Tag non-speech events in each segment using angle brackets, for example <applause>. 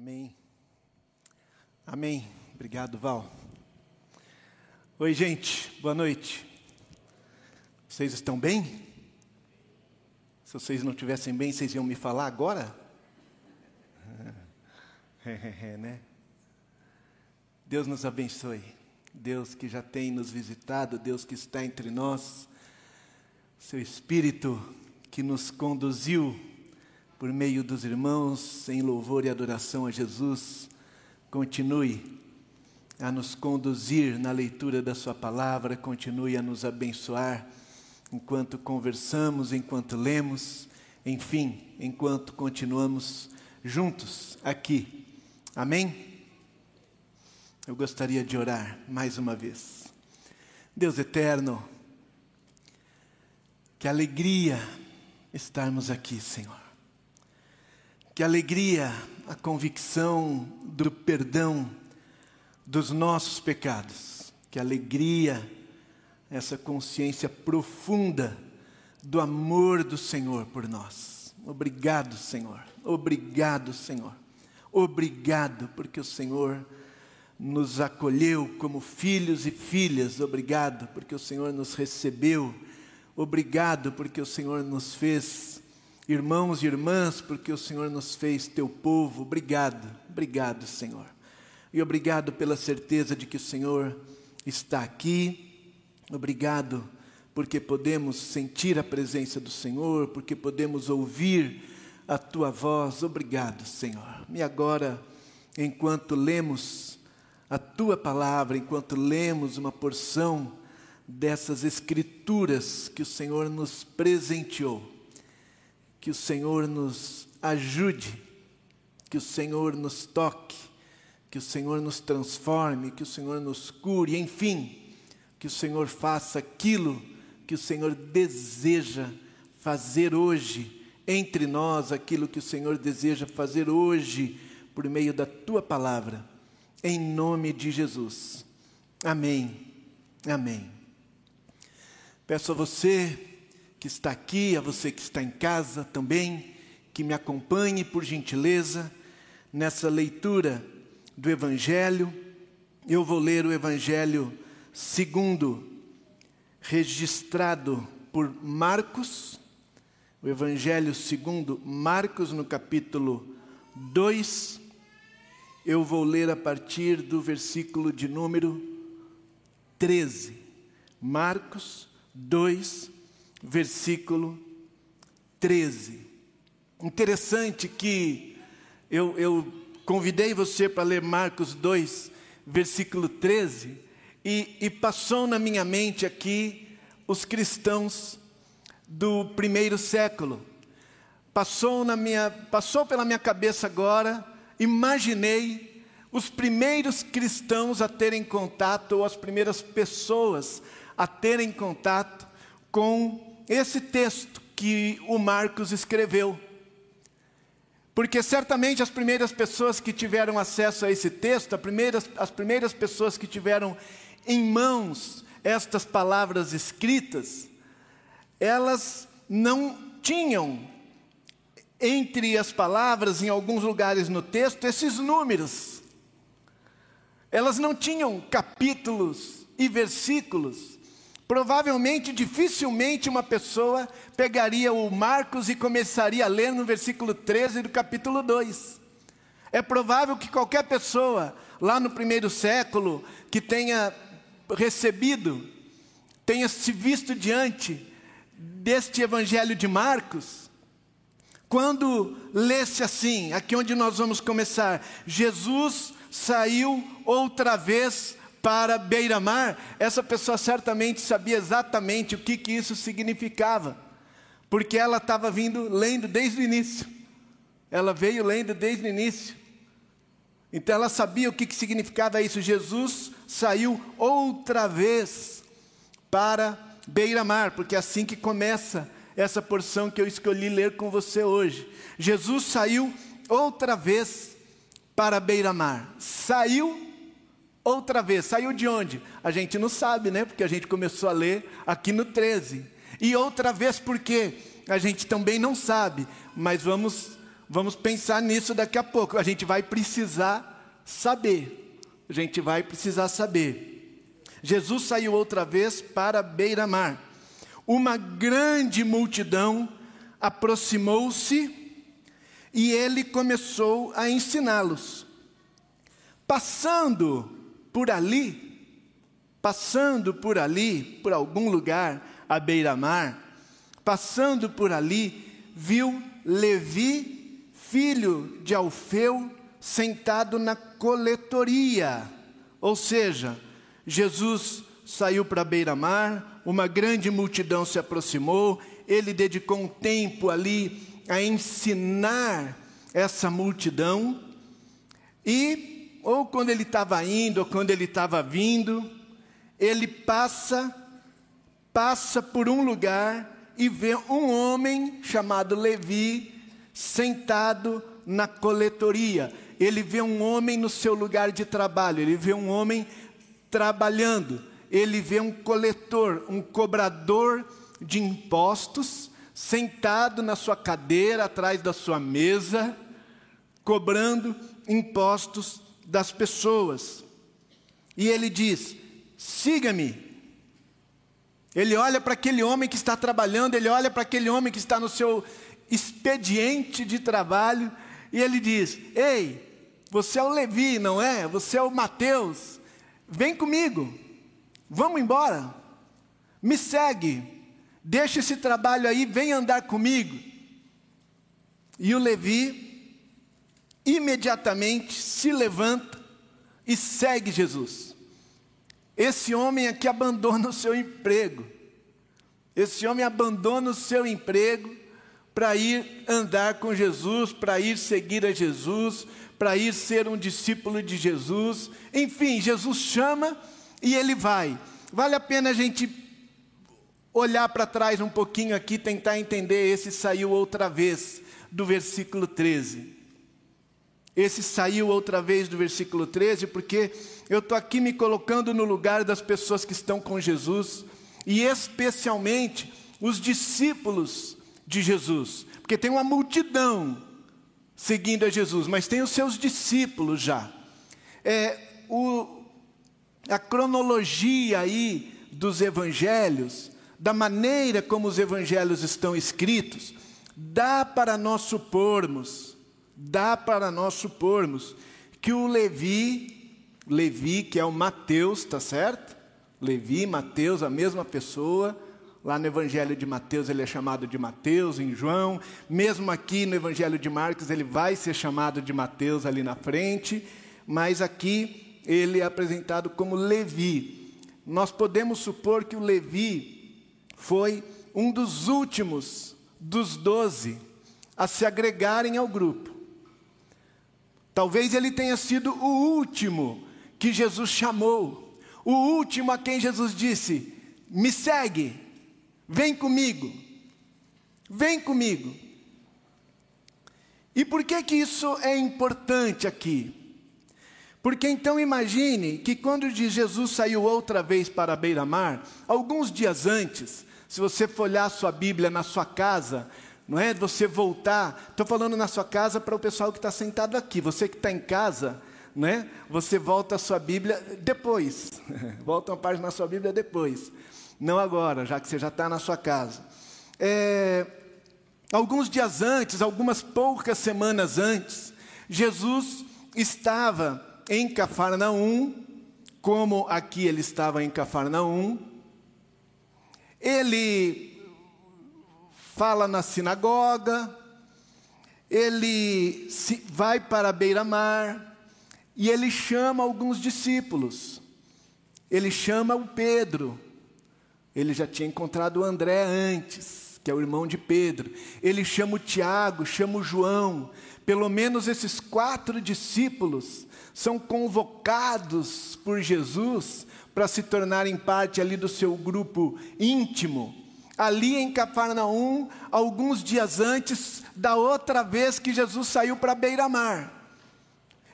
Amém. Amém. Obrigado, Val. Oi, gente. Boa noite. Vocês estão bem? Se vocês não estivessem bem, vocês iam me falar agora? <laughs> É, né? Deus nos abençoe. Deus que já tem nos visitado, Deus que está entre nós, seu Espírito que nos conduziu por meio dos irmãos em louvor e adoração a Jesus, continue a nos conduzir na leitura da Sua palavra, continue a nos abençoar enquanto conversamos, enquanto lemos, enfim, enquanto continuamos juntos aqui. Amém? Eu gostaria de orar mais uma vez. Deus eterno, que alegria estarmos aqui, Senhor. Que alegria a convicção do perdão dos nossos pecados. Que alegria essa consciência profunda do amor do Senhor por nós. Obrigado, Senhor. Obrigado, Senhor. Obrigado porque o Senhor nos acolheu como filhos e filhas. Obrigado porque o Senhor nos recebeu. Obrigado porque o Senhor nos fez irmãos e irmãs, porque o Senhor nos fez teu povo. Obrigado, obrigado, Senhor. E obrigado pela certeza de que o Senhor está aqui. Obrigado porque podemos sentir a presença do Senhor, porque podemos ouvir a tua voz. Obrigado, Senhor. E agora, enquanto lemos a tua palavra enquanto lemos uma porção dessas escrituras que o Senhor nos presenteou. Que o Senhor nos ajude, que o Senhor nos toque, que o Senhor nos transforme, que o Senhor nos cure, enfim, que o Senhor faça aquilo que o Senhor deseja fazer hoje entre nós, aquilo que o Senhor deseja fazer hoje por meio da tua palavra em nome de Jesus. Amém. Amém. Peço a você que está aqui, a você que está em casa também, que me acompanhe por gentileza nessa leitura do Evangelho. Eu vou ler o Evangelho segundo registrado por Marcos, o Evangelho segundo Marcos, no capítulo 2, eu vou ler a partir do versículo de número 13. Marcos 2, versículo 13. Interessante que eu, eu convidei você para ler Marcos 2, versículo 13, e, e passou na minha mente aqui os cristãos do primeiro século. Passou, na minha, passou pela minha cabeça agora imaginei os primeiros cristãos a terem contato, ou as primeiras pessoas a terem contato com esse texto que o Marcos escreveu. Porque certamente as primeiras pessoas que tiveram acesso a esse texto, as primeiras, as primeiras pessoas que tiveram em mãos estas palavras escritas, elas não tinham entre as palavras, em alguns lugares no texto, esses números. Elas não tinham capítulos e versículos. Provavelmente, dificilmente uma pessoa pegaria o Marcos e começaria a ler no versículo 13 do capítulo 2. É provável que qualquer pessoa, lá no primeiro século, que tenha recebido, tenha se visto diante deste evangelho de Marcos, quando lesse assim, aqui onde nós vamos começar, Jesus saiu outra vez para beira-mar, essa pessoa certamente sabia exatamente o que, que isso significava, porque ela estava vindo lendo desde o início, ela veio lendo desde o início, então ela sabia o que, que significava isso. Jesus saiu outra vez para beira-mar, porque é assim que começa essa porção que eu escolhi ler com você hoje. Jesus saiu outra vez para beira-mar. Saiu outra vez. Saiu de onde? A gente não sabe, né? Porque a gente começou a ler aqui no 13. E outra vez porque a gente também não sabe, mas vamos Vamos pensar nisso daqui a pouco. A gente vai precisar saber. A gente vai precisar saber. Jesus saiu outra vez para beira-mar. Uma grande multidão aproximou-se e ele começou a ensiná-los. Passando por ali, passando por ali, por algum lugar à beira-mar, passando por ali, viu Levi, filho de Alfeu, sentado na coletoria. Ou seja, Jesus saiu para a beira-mar, uma grande multidão se aproximou, ele dedicou um tempo ali a ensinar essa multidão, e, ou quando ele estava indo, ou quando ele estava vindo, ele passa, passa por um lugar e vê um homem chamado Levi sentado na coletoria. Ele vê um homem no seu lugar de trabalho, ele vê um homem trabalhando, ele vê um coletor, um cobrador de impostos, sentado na sua cadeira, atrás da sua mesa, cobrando impostos das pessoas. E ele diz: siga-me. Ele olha para aquele homem que está trabalhando, ele olha para aquele homem que está no seu expediente de trabalho, e ele diz: Ei, você é o Levi, não é? Você é o Mateus. Vem comigo, vamos embora, me segue. Deixa esse trabalho aí, vem andar comigo. E o Levi imediatamente se levanta e segue Jesus. Esse homem aqui abandona o seu emprego. Esse homem abandona o seu emprego para ir andar com Jesus, para ir seguir a Jesus, para ir ser um discípulo de Jesus. Enfim, Jesus chama e ele vai. Vale a pena a gente olhar para trás um pouquinho aqui, tentar entender esse saiu outra vez do versículo 13. Esse saiu outra vez do versículo 13, porque eu estou aqui me colocando no lugar das pessoas que estão com Jesus, e especialmente os discípulos de Jesus, porque tem uma multidão seguindo a Jesus, mas tem os seus discípulos já. É, o, a cronologia aí dos evangelhos da maneira como os evangelhos estão escritos, dá para nós supormos, dá para nós supormos que o Levi, Levi que é o Mateus, tá certo? Levi, Mateus, a mesma pessoa. Lá no Evangelho de Mateus ele é chamado de Mateus, em João. Mesmo aqui no Evangelho de Marcos ele vai ser chamado de Mateus ali na frente. Mas aqui ele é apresentado como Levi. Nós podemos supor que o Levi foi um dos últimos dos doze a se agregarem ao grupo. Talvez ele tenha sido o último que Jesus chamou, o último a quem Jesus disse: Me segue, vem comigo, vem comigo. E por que que isso é importante aqui? Porque então imagine que quando Jesus saiu outra vez para a beira-mar, alguns dias antes, se você for olhar a sua Bíblia na sua casa, não é? Você voltar, estou falando na sua casa para o pessoal que está sentado aqui. Você que está em casa, não é? Você volta a sua Bíblia depois. <laughs> volta uma página na sua Bíblia depois. Não agora, já que você já está na sua casa. É, alguns dias antes, algumas poucas semanas antes, Jesus estava em Cafarnaum, como aqui ele estava em Cafarnaum, ele fala na sinagoga, ele vai para a beira-mar e ele chama alguns discípulos. Ele chama o Pedro. Ele já tinha encontrado o André antes, que é o irmão de Pedro. Ele chama o Tiago, chama o João. Pelo menos esses quatro discípulos são convocados por Jesus para se tornarem parte ali do seu grupo íntimo. Ali em Cafarnaum, alguns dias antes da outra vez que Jesus saiu para beira-mar.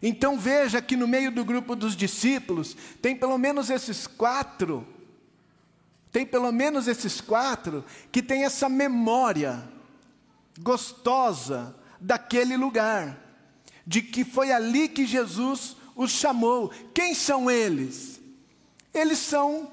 Então veja que no meio do grupo dos discípulos tem pelo menos esses quatro, tem pelo menos esses quatro que tem essa memória gostosa daquele lugar, de que foi ali que Jesus os chamou. Quem são eles? Eles são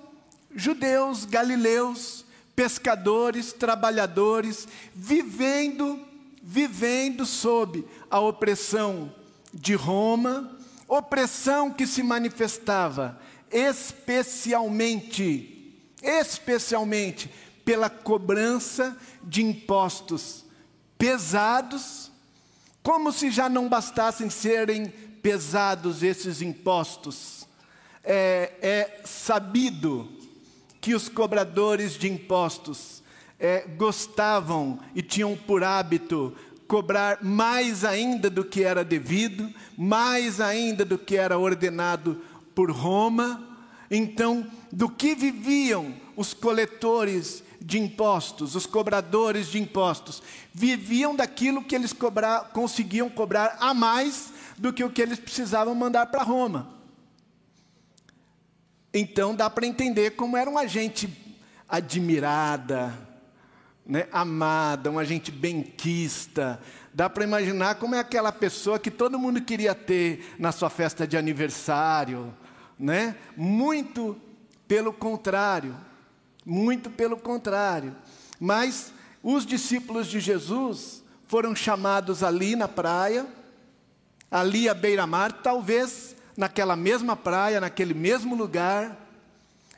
judeus, galileus, pescadores, trabalhadores, vivendo, vivendo sob a opressão de Roma, opressão que se manifestava especialmente, especialmente pela cobrança de impostos pesados, como se já não bastassem serem pesados esses impostos. É, é sabido que os cobradores de impostos é, gostavam e tinham por hábito cobrar mais ainda do que era devido, mais ainda do que era ordenado por Roma. Então, do que viviam os coletores de impostos, os cobradores de impostos? Viviam daquilo que eles cobrar, conseguiam cobrar a mais do que o que eles precisavam mandar para Roma. Então dá para entender como era uma gente admirada, né, amada, uma gente benquista. Dá para imaginar como é aquela pessoa que todo mundo queria ter na sua festa de aniversário, né? Muito pelo contrário, muito pelo contrário. Mas os discípulos de Jesus foram chamados ali na praia, ali à beira-mar, talvez naquela mesma praia, naquele mesmo lugar,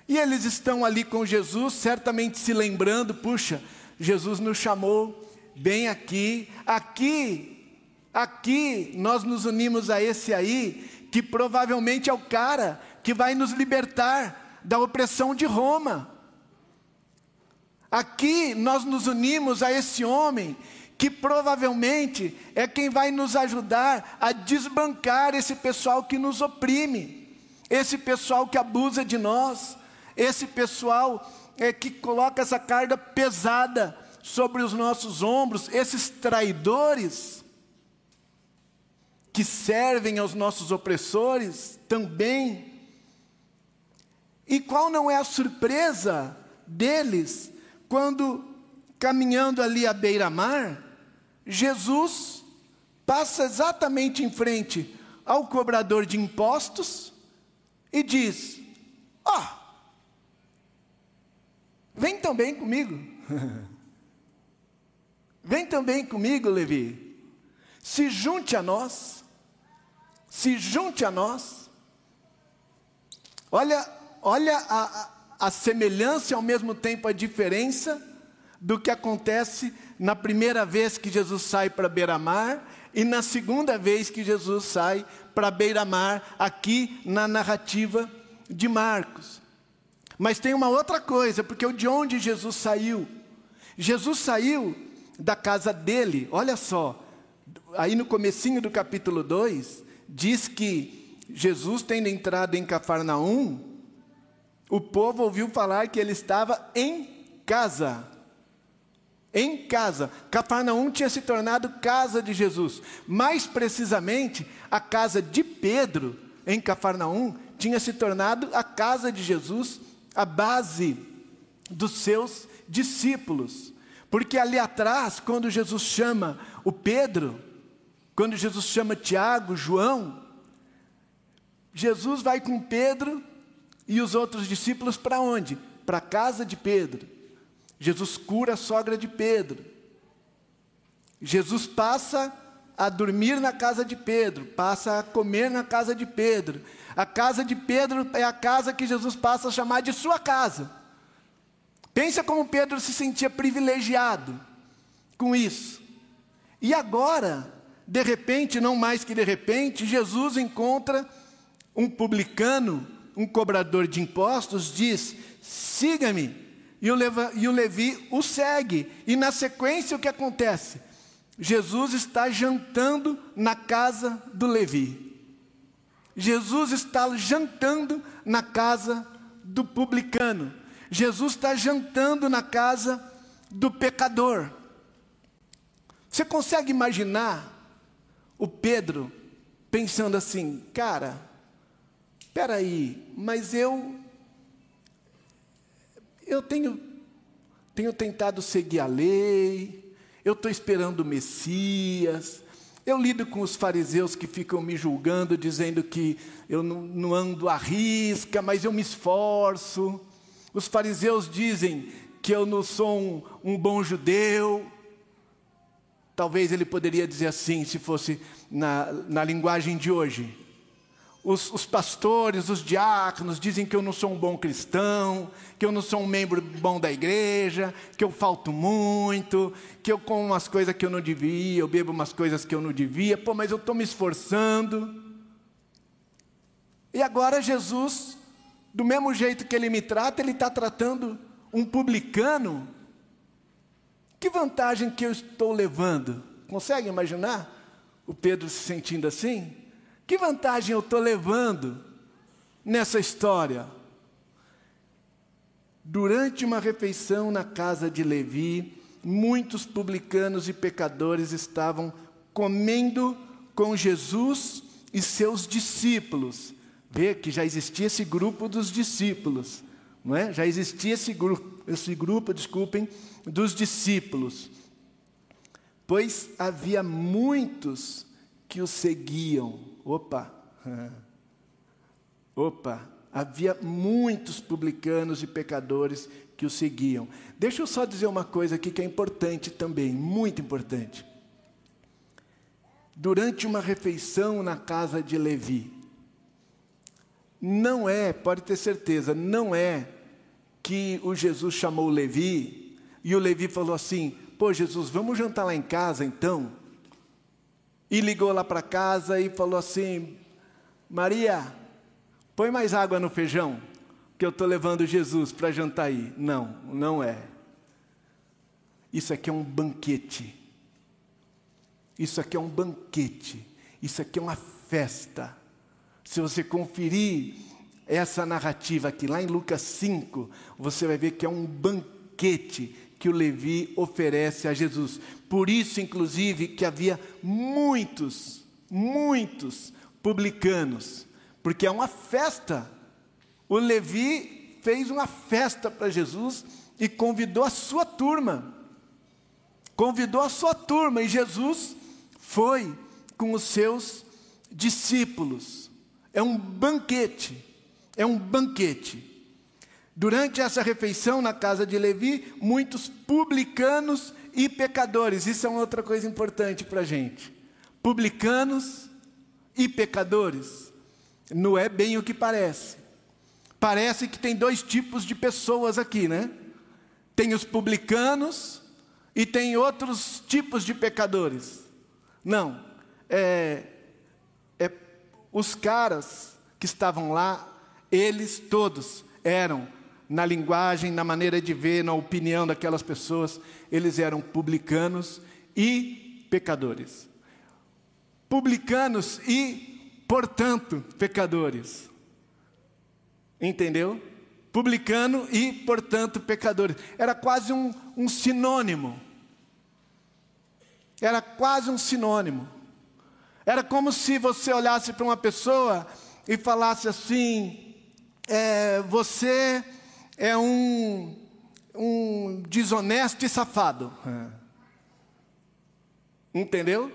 e eles estão ali com Jesus, certamente se lembrando: puxa, Jesus nos chamou bem aqui, aqui, aqui nós nos unimos a esse aí, que provavelmente é o cara que vai nos libertar da opressão de Roma. Aqui nós nos unimos a esse homem que provavelmente é quem vai nos ajudar a desbancar esse pessoal que nos oprime, esse pessoal que abusa de nós, esse pessoal é, que coloca essa carga pesada sobre os nossos ombros, esses traidores que servem aos nossos opressores também. E qual não é a surpresa deles quando caminhando ali à beira-mar, Jesus passa exatamente em frente ao cobrador de impostos e diz: Ó, oh, vem também comigo. <laughs> vem também comigo, Levi. Se junte a nós. Se junte a nós. Olha, olha a, a, a semelhança e ao mesmo tempo a diferença do que acontece na primeira vez que Jesus sai para beira-mar e na segunda vez que Jesus sai para beira-mar, aqui na narrativa de Marcos. Mas tem uma outra coisa, porque de onde Jesus saiu? Jesus saiu da casa dele, olha só, aí no comecinho do capítulo 2, diz que Jesus tendo entrado em Cafarnaum, o povo ouviu falar que ele estava em casa em casa. Cafarnaum tinha se tornado casa de Jesus. Mais precisamente, a casa de Pedro, em Cafarnaum, tinha se tornado a casa de Jesus, a base dos seus discípulos. Porque ali atrás, quando Jesus chama o Pedro, quando Jesus chama Tiago, João, Jesus vai com Pedro e os outros discípulos para onde? Para a casa de Pedro. Jesus cura a sogra de Pedro. Jesus passa a dormir na casa de Pedro, passa a comer na casa de Pedro. A casa de Pedro é a casa que Jesus passa a chamar de sua casa. Pensa como Pedro se sentia privilegiado com isso. E agora, de repente, não mais que de repente, Jesus encontra um publicano, um cobrador de impostos, diz: siga-me. E o, Levi, e o Levi o segue. E na sequência, o que acontece? Jesus está jantando na casa do Levi. Jesus está jantando na casa do publicano. Jesus está jantando na casa do pecador. Você consegue imaginar o Pedro pensando assim, cara, espera aí, mas eu eu tenho, tenho tentado seguir a lei, eu estou esperando o Messias. Eu lido com os fariseus que ficam me julgando, dizendo que eu não, não ando à risca, mas eu me esforço. Os fariseus dizem que eu não sou um, um bom judeu. Talvez ele poderia dizer assim, se fosse na, na linguagem de hoje. Os, os, pastores, os diáconos dizem que eu não sou um bom cristão, que eu não sou um membro bom da igreja, que eu falto muito, que eu como umas coisas que eu não devia, eu bebo umas coisas que eu não devia, pô, mas eu estou me esforçando. E agora Jesus, do mesmo jeito que ele me trata, ele está tratando um publicano. Que vantagem que eu estou levando? Consegue imaginar o Pedro se sentindo assim? Que vantagem eu estou levando nessa história? Durante uma refeição na casa de Levi, muitos publicanos e pecadores estavam comendo com Jesus e seus discípulos. Vê que já existia esse grupo dos discípulos, não é? Já existia esse grupo, esse grupo, desculpem, dos discípulos. Pois havia muitos que o seguiam. Opa! <laughs> Opa! Havia muitos publicanos e pecadores que o seguiam. Deixa eu só dizer uma coisa aqui que é importante também, muito importante. Durante uma refeição na casa de Levi, não é, pode ter certeza, não é que o Jesus chamou Levi e o Levi falou assim: Pô, Jesus, vamos jantar lá em casa então? E ligou lá para casa e falou assim: Maria, põe mais água no feijão, que eu estou levando Jesus para jantar aí. Não, não é. Isso aqui é um banquete. Isso aqui é um banquete. Isso aqui é uma festa. Se você conferir essa narrativa aqui, lá em Lucas 5, você vai ver que é um banquete que o Levi oferece a Jesus. Por isso, inclusive, que havia muitos, muitos publicanos, porque é uma festa. O Levi fez uma festa para Jesus e convidou a sua turma. Convidou a sua turma e Jesus foi com os seus discípulos. É um banquete, é um banquete. Durante essa refeição na casa de Levi, muitos publicanos e pecadores, isso é uma outra coisa importante para a gente. Publicanos e pecadores, não é bem o que parece. Parece que tem dois tipos de pessoas aqui, né? Tem os publicanos e tem outros tipos de pecadores. Não, é, é os caras que estavam lá, eles todos eram na linguagem, na maneira de ver, na opinião daquelas pessoas, eles eram publicanos e pecadores. Publicanos e, portanto, pecadores. Entendeu? Publicano e, portanto, pecadores. Era quase um, um sinônimo. Era quase um sinônimo. Era como se você olhasse para uma pessoa e falasse assim: é, você é um, um desonesto e safado. É. Entendeu?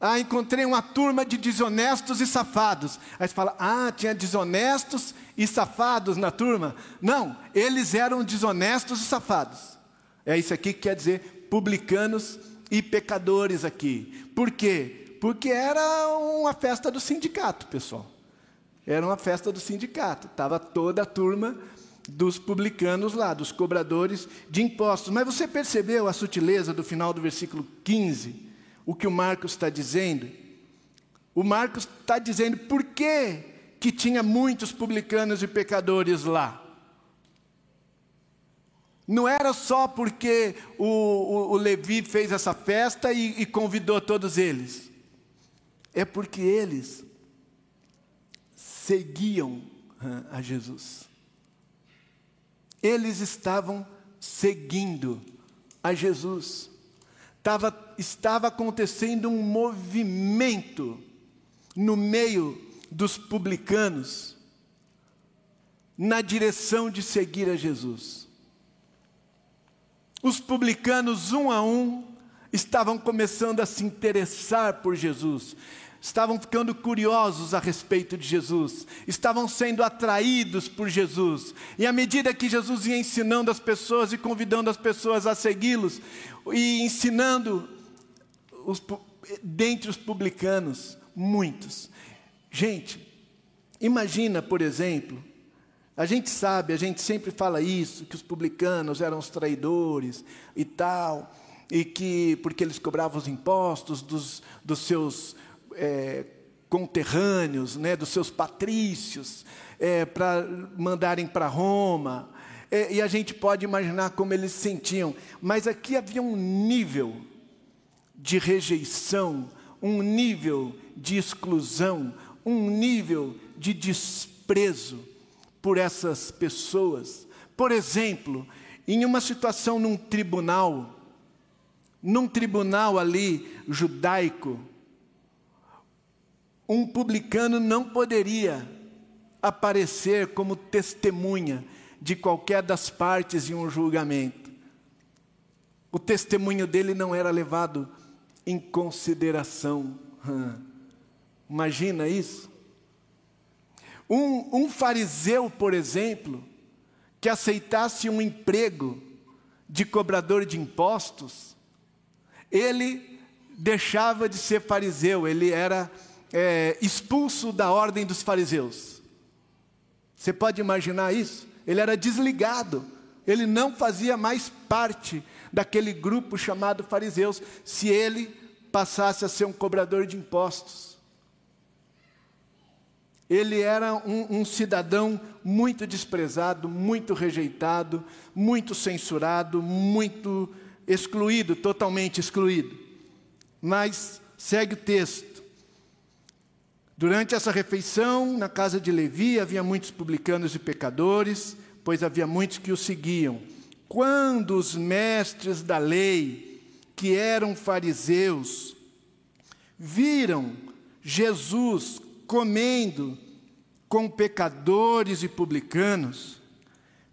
Ah, encontrei uma turma de desonestos e safados. Aí você fala, ah, tinha desonestos e safados na turma? Não, eles eram desonestos e safados. É isso aqui que quer dizer publicanos e pecadores aqui. Por quê? Porque era uma festa do sindicato, pessoal. Era uma festa do sindicato, estava toda a turma dos publicanos lá, dos cobradores de impostos. Mas você percebeu a sutileza do final do versículo 15? O que o Marcos está dizendo? O Marcos está dizendo por que, que tinha muitos publicanos e pecadores lá. Não era só porque o, o, o Levi fez essa festa e, e convidou todos eles. É porque eles seguiam a Jesus. Eles estavam seguindo a Jesus. Tava, estava acontecendo um movimento no meio dos publicanos na direção de seguir a Jesus. Os publicanos, um a um, estavam começando a se interessar por Jesus, estavam ficando curiosos a respeito de Jesus, estavam sendo atraídos por Jesus, e à medida que Jesus ia ensinando as pessoas e convidando as pessoas a segui-los, e ensinando os, dentre os publicanos, muitos. Gente, imagina, por exemplo, a gente sabe, a gente sempre fala isso, que os publicanos eram os traidores e tal, e que, porque eles cobravam os impostos dos, dos seus é, conterrâneos, né, dos seus patrícios, é, para mandarem para Roma, é, e a gente pode imaginar como eles se sentiam, mas aqui havia um nível de rejeição, um nível de exclusão, um nível de desprezo por essas pessoas. Por exemplo, em uma situação num tribunal, num tribunal ali judaico, um publicano não poderia aparecer como testemunha de qualquer das partes em um julgamento. O testemunho dele não era levado em consideração. Imagina isso? Um, um fariseu, por exemplo, que aceitasse um emprego de cobrador de impostos, ele deixava de ser fariseu, ele era é, expulso da ordem dos fariseus. Você pode imaginar isso? Ele era desligado, ele não fazia mais parte daquele grupo chamado fariseus, se ele passasse a ser um cobrador de impostos. Ele era um, um, cidadão muito desprezado, muito rejeitado, muito censurado, muito excluído, totalmente excluído. Mas segue o texto. Durante essa refeição, na casa de Levi, havia muitos publicanos e pecadores, pois havia muitos que o seguiam. Quando os mestres da lei, que eram fariseus, viram Jesus comendo com pecadores e publicanos,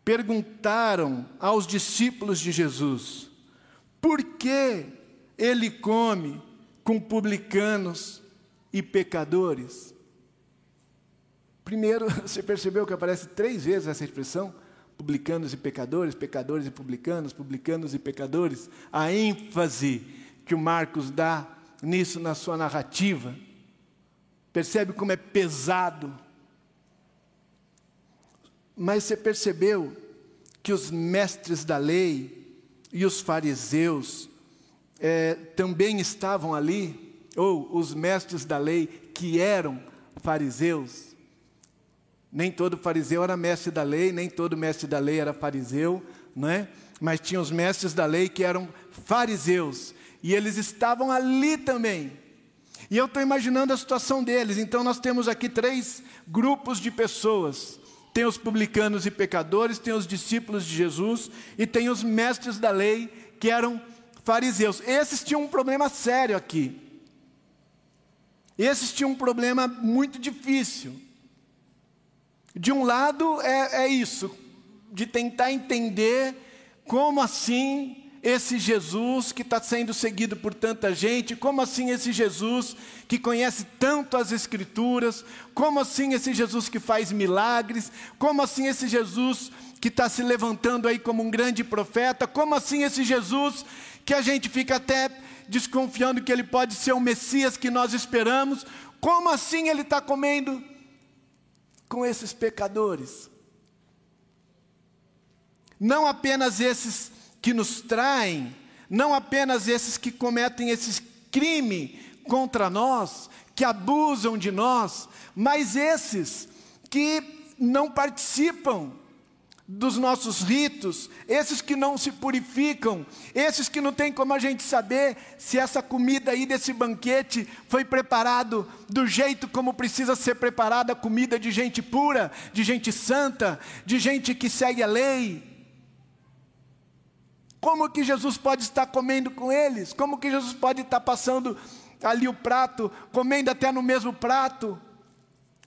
perguntaram aos discípulos de Jesus: por que ele come com publicanos e pecadores? Primeiro, <laughs> você percebeu que aparece três vezes essa expressão? publicanos e pecadores, pecadores e publicanos, publicanos e pecadores, a ênfase que o Marcos dá nisso na sua narrativa. Percebe como é pesado. Mas você percebeu que os mestres da lei e os fariseus é, também estavam ali, ou os mestres da lei que eram fariseus, nem todo fariseu era mestre da lei, nem todo mestre da lei era fariseu, não é? Mas tinha os mestres da lei que eram fariseus, e eles estavam ali também. E eu estou imaginando a situação deles. Então nós temos aqui três grupos de pessoas. Tem os publicanos e pecadores, tem os discípulos de Jesus e tem os mestres da lei que eram fariseus. Esses tinham um problema sério aqui. Esses tinham um problema muito difícil. De um lado é, é isso, de tentar entender como assim esse Jesus que está sendo seguido por tanta gente, como assim esse Jesus que conhece tanto as Escrituras, como assim esse Jesus que faz milagres, como assim esse Jesus que está se levantando aí como um grande profeta, como assim esse Jesus que a gente fica até desconfiando que ele pode ser o Messias que nós esperamos, como assim ele está comendo com esses pecadores. Não apenas esses que nos traem, não apenas esses que cometem esses crime contra nós, que abusam de nós, mas esses que não participam dos nossos ritos, esses que não se purificam, esses que não tem como a gente saber se essa comida aí desse banquete foi preparado do jeito como precisa ser preparada a comida de gente pura, de gente santa, de gente que segue a lei. Como que Jesus pode estar comendo com eles? Como que Jesus pode estar passando ali o prato, comendo até no mesmo prato?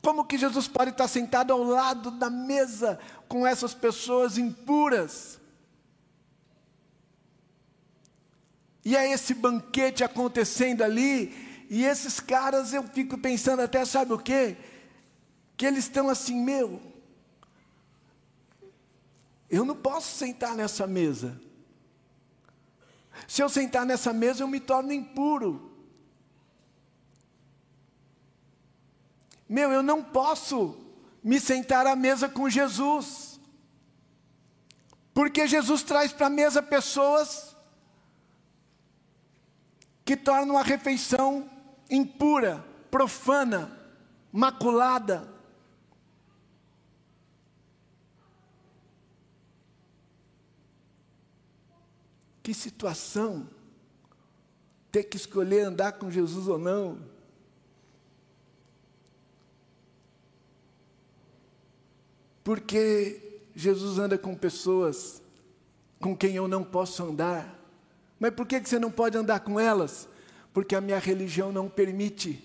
Como que Jesus pode estar sentado ao lado da mesa com essas pessoas impuras? E é esse banquete acontecendo ali, e esses caras eu fico pensando até, sabe o quê? Que eles estão assim, meu, eu não posso sentar nessa mesa. Se eu sentar nessa mesa, eu me torno impuro. Meu, eu não posso me sentar à mesa com Jesus. Porque Jesus traz para a mesa pessoas que tornam a refeição impura, profana, maculada. Que situação ter que escolher andar com Jesus ou não. Porque Jesus anda com pessoas com quem eu não posso andar. Mas por que você não pode andar com elas? Porque a minha religião não permite.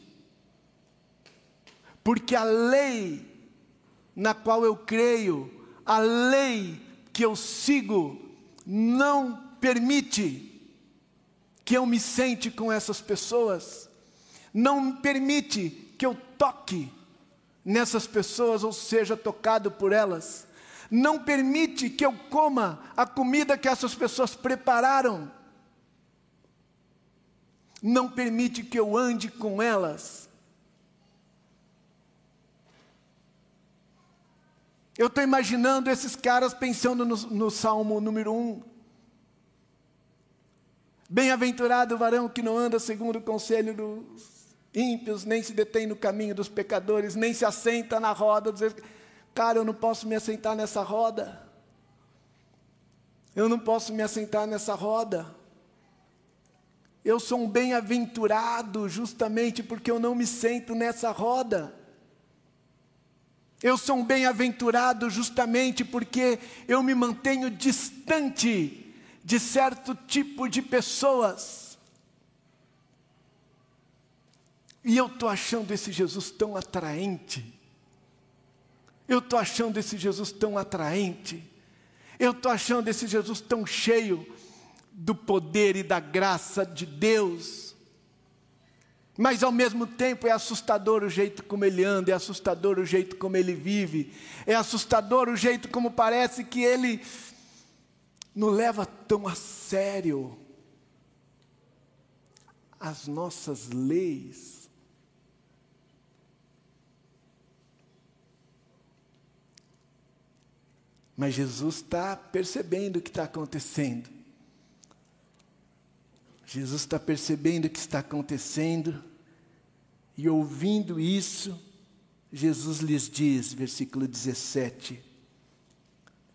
Porque a lei na qual eu creio, a lei que eu sigo, não permite que eu me sente com essas pessoas, não permite que eu toque nessas pessoas ou seja tocado por elas, não permite que eu coma a comida que essas pessoas prepararam, não permite que eu ande com elas. Eu estou imaginando esses caras pensando no, no Salmo número 1. Bem-aventurado o varão que não anda segundo o conselho dos ímpios, nem se detém no caminho dos pecadores, nem se assenta na roda dos. Cara, eu não posso me assentar nessa roda. Eu não posso me assentar nessa roda. Eu sou um bem-aventurado justamente porque eu não me sento nessa roda. Eu sou um bem-aventurado justamente porque eu me mantenho distante de certo tipo de pessoas. E eu estou achando esse Jesus tão atraente. Eu estou achando esse Jesus tão atraente. Eu estou achando esse Jesus tão cheio do poder e da graça de Deus. Mas ao mesmo tempo é assustador o jeito como ele anda, é assustador o jeito como ele vive, é assustador o jeito como parece que ele não leva tão a sério as nossas leis. Mas Jesus está percebendo o que está acontecendo. Jesus está percebendo o que está acontecendo, e ouvindo isso, Jesus lhes diz, versículo 17: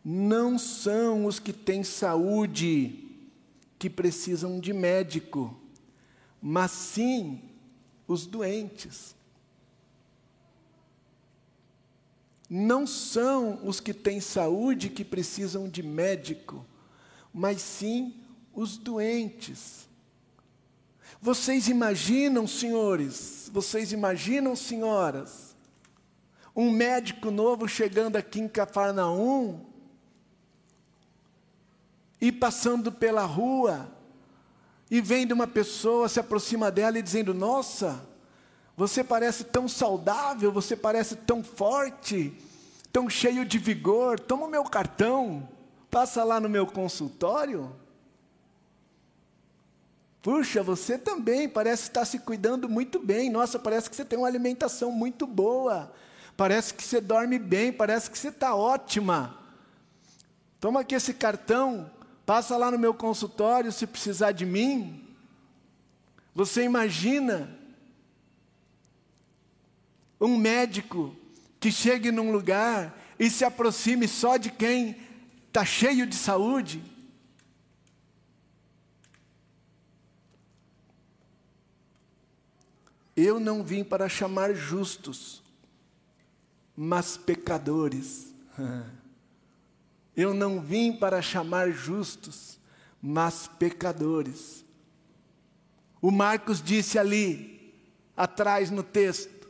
não são os que têm saúde que precisam de médico, mas sim os doentes. Não são os que têm saúde que precisam de médico, mas sim os doentes. Vocês imaginam, senhores, vocês imaginam, senhoras, um médico novo chegando aqui em Cafarnaum e passando pela rua, e vendo uma pessoa, se aproxima dela e dizendo: Nossa, você parece tão saudável, você parece tão forte, tão cheio de vigor, toma o meu cartão, passa lá no meu consultório. Puxa, você também parece estar se cuidando muito bem. Nossa, parece que você tem uma alimentação muito boa. Parece que você dorme bem, parece que você está ótima. Toma aqui esse cartão, Passa lá no meu consultório se precisar de mim. Você imagina um médico que chegue num lugar e se aproxime só de quem está cheio de saúde? Eu não vim para chamar justos, mas pecadores. <laughs> Eu não vim para chamar justos, mas pecadores. O Marcos disse ali, atrás no texto,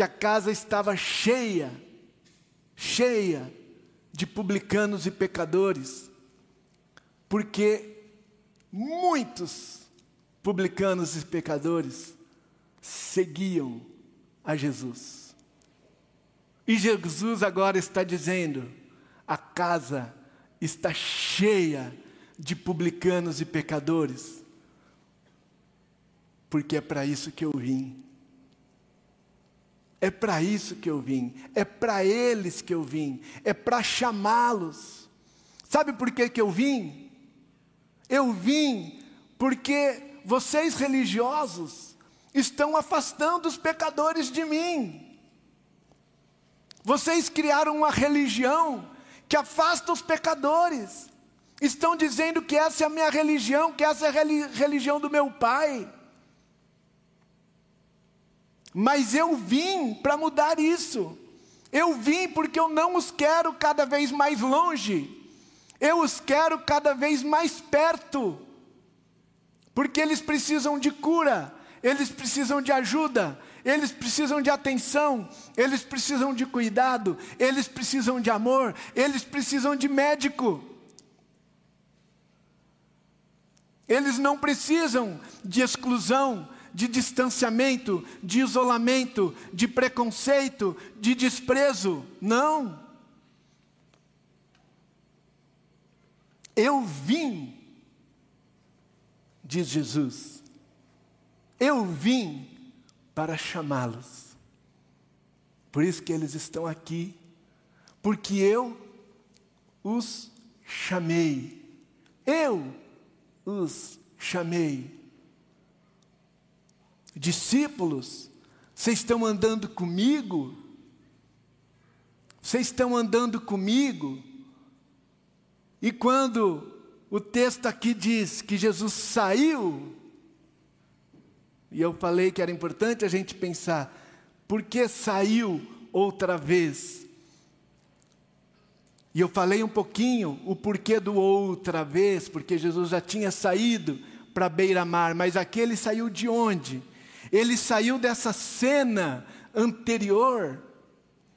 que a casa estava cheia, cheia de publicanos e pecadores, porque muitos publicanos e pecadores seguiam a Jesus. E Jesus agora está dizendo: a casa está cheia de publicanos e pecadores, porque é para isso que eu vim. É para isso que eu vim, é para eles que eu vim, é para chamá-los. Sabe por que, que eu vim? Eu vim porque vocês religiosos estão afastando os pecadores de mim. Vocês criaram uma religião que afasta os pecadores. Estão dizendo que essa é a minha religião, que essa é a religião do meu pai. Mas eu vim para mudar isso. Eu vim porque eu não os quero cada vez mais longe. Eu os quero cada vez mais perto. Porque eles precisam de cura, eles precisam de ajuda, eles precisam de atenção, eles precisam de cuidado, eles precisam de amor, eles precisam de médico. Eles não precisam de exclusão, de distanciamento, de isolamento, de preconceito, de desprezo. Não. Eu vim, diz Jesus, eu vim para chamá-los. Por isso que eles estão aqui, porque eu os chamei. Eu os chamei. Discípulos, vocês estão andando comigo? Vocês estão andando comigo? E quando o texto aqui diz que Jesus saiu, e eu falei que era importante a gente pensar, por que saiu outra vez? E eu falei um pouquinho o porquê do outra vez, porque Jesus já tinha saído para beira-mar, mas aqui ele saiu de onde? Ele saiu dessa cena anterior,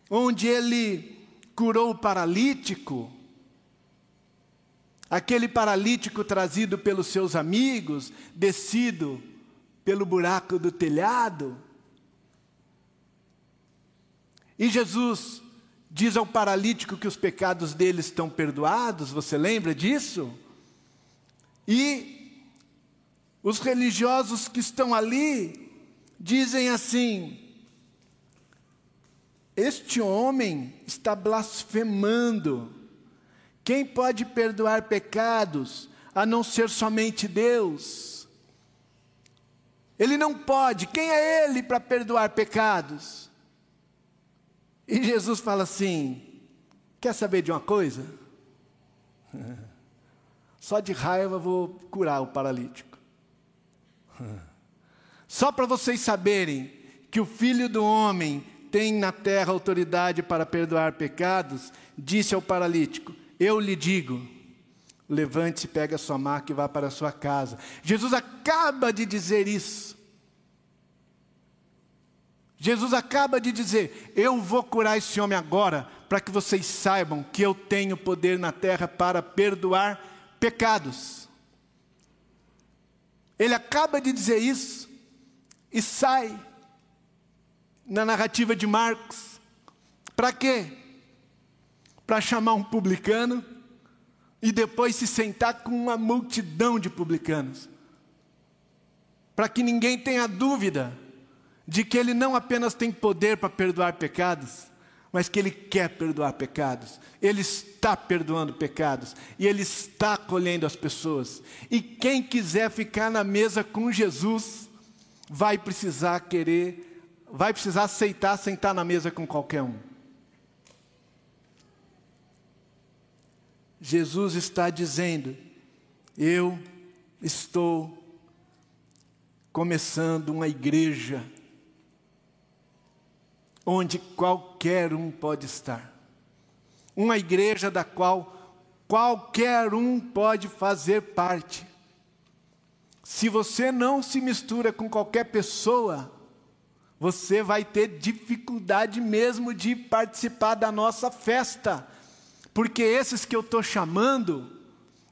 onde ele curou o paralítico, aquele paralítico trazido pelos seus amigos, descido pelo buraco do telhado. E Jesus diz ao paralítico que os pecados dele estão perdoados, você lembra disso? E os religiosos que estão ali dizem assim: Este homem está blasfemando. Quem pode perdoar pecados a não ser somente Deus? Ele não pode. Quem é ele para perdoar pecados? E Jesus fala assim: Quer saber de uma coisa? <laughs> Só de raiva vou curar o paralítico. <laughs> Só para vocês saberem que o Filho do Homem tem na terra autoridade para perdoar pecados, disse ao paralítico: Eu lhe digo, levante-se, pegue a sua maca e vá para a sua casa. Jesus acaba de dizer isso. Jesus acaba de dizer: Eu vou curar esse homem agora, para que vocês saibam que eu tenho poder na terra para perdoar pecados. Ele acaba de dizer isso e sai na narrativa de Marcos. Para quê? Para chamar um publicano e depois se sentar com uma multidão de publicanos. Para que ninguém tenha dúvida de que ele não apenas tem poder para perdoar pecados, mas que ele quer perdoar pecados. Ele está perdoando pecados e ele está acolhendo as pessoas. E quem quiser ficar na mesa com Jesus, vai precisar querer, vai precisar aceitar sentar na mesa com qualquer um. Jesus está dizendo: Eu estou começando uma igreja onde qualquer um pode estar. Uma igreja da qual qualquer um pode fazer parte. Se você não se mistura com qualquer pessoa, você vai ter dificuldade mesmo de participar da nossa festa, porque esses que eu estou chamando,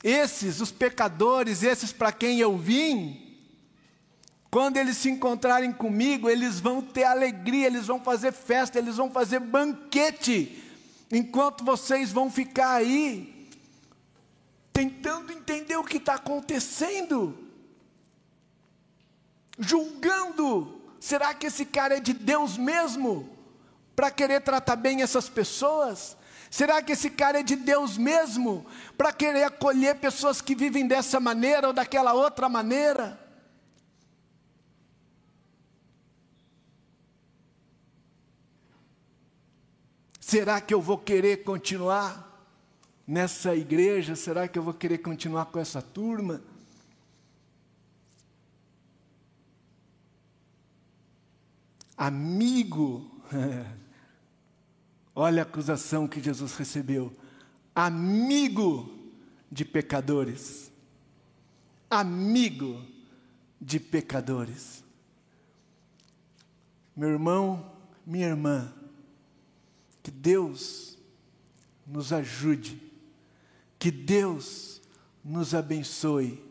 Esses, os pecadores, esses para quem eu vim, quando eles se encontrarem comigo, eles vão ter alegria, eles vão fazer festa, eles vão fazer banquete, enquanto vocês vão ficar aí, tentando entender o que está acontecendo, julgando: será que esse cara é de Deus mesmo? Para querer tratar bem essas pessoas? Será que esse cara é de Deus mesmo? Para querer acolher pessoas que vivem dessa maneira ou daquela outra maneira? Será que eu vou querer continuar nessa igreja? Será que eu vou querer continuar com essa turma? Amigo, <laughs> Olha a acusação que Jesus recebeu. Amigo de pecadores. Amigo de pecadores. Meu irmão, minha irmã, que Deus nos ajude, que Deus nos abençoe,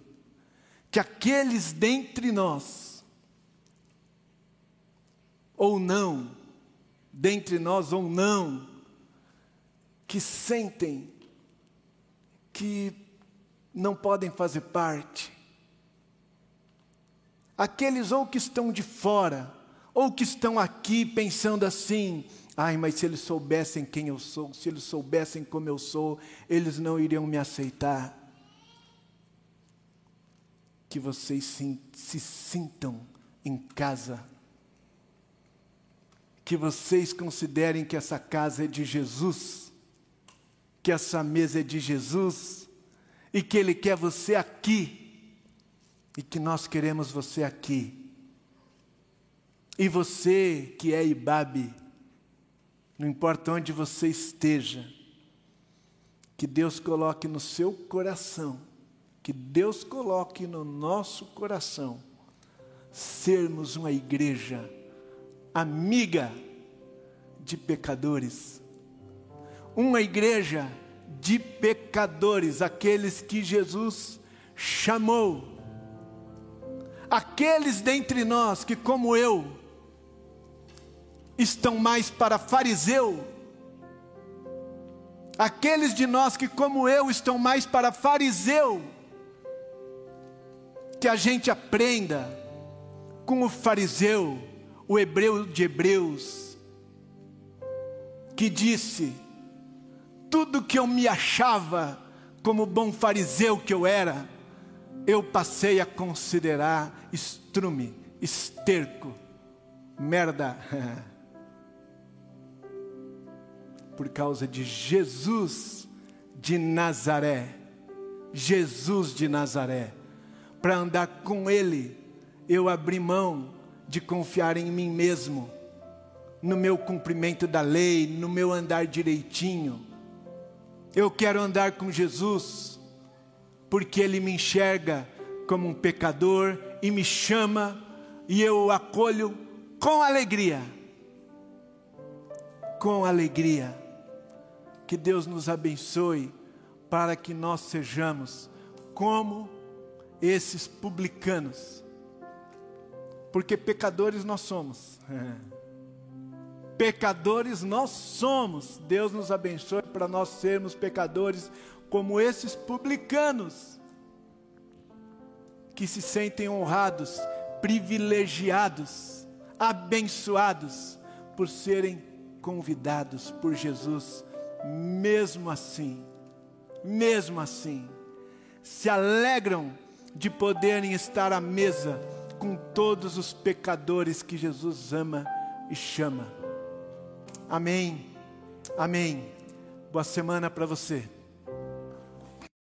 que aqueles dentre nós, ou não, dentre nós ou não, que sentem que não podem fazer parte. Aqueles ou que estão de fora, ou que estão aqui pensando assim: ai, mas se eles soubessem quem eu sou, se eles soubessem como eu sou, eles não iriam me aceitar. Que vocês se, se sintam em casa que vocês considerem que essa casa é de Jesus, que essa mesa é de Jesus, e que Ele quer você aqui, e que nós queremos você aqui. E você que é Ibabe, não importa onde você esteja, que Deus coloque no seu coração, que Deus coloque no nosso coração, sermos uma igreja amiga de pecadores. Uma igreja de pecadores, aqueles que Jesus chamou. Aqueles dentre nós que, como eu, estão mais para fariseu. Aqueles de nós que, como eu, estão mais para fariseu. Que a gente aprenda com o fariseu o hebreu de Hebreus, que disse: tudo que eu me achava como bom fariseu que eu era, eu passei a considerar estrume, esterco, merda. <laughs> Por causa de Jesus de Nazaré, Jesus de Nazaré, para andar com Ele, eu abri mão de confiar em mim mesmo, no meu cumprimento da lei, no meu andar direitinho. Eu quero andar com Jesus, porque Ele me enxerga como um pecador e me chama, e eu o acolho com alegria. Com alegria. Que Deus nos abençoe para que nós sejamos como esses publicanos porque pecadores nós somos. <laughs> Pecadores nós somos. Deus nos abençoe para nós sermos pecadores como esses publicanos que se sentem honrados, privilegiados, abençoados por serem convidados por Jesus, mesmo assim, mesmo assim, se alegram de poderem estar à mesa com todos os pecadores que Jesus ama e chama. Amém. Amém. Boa semana para você.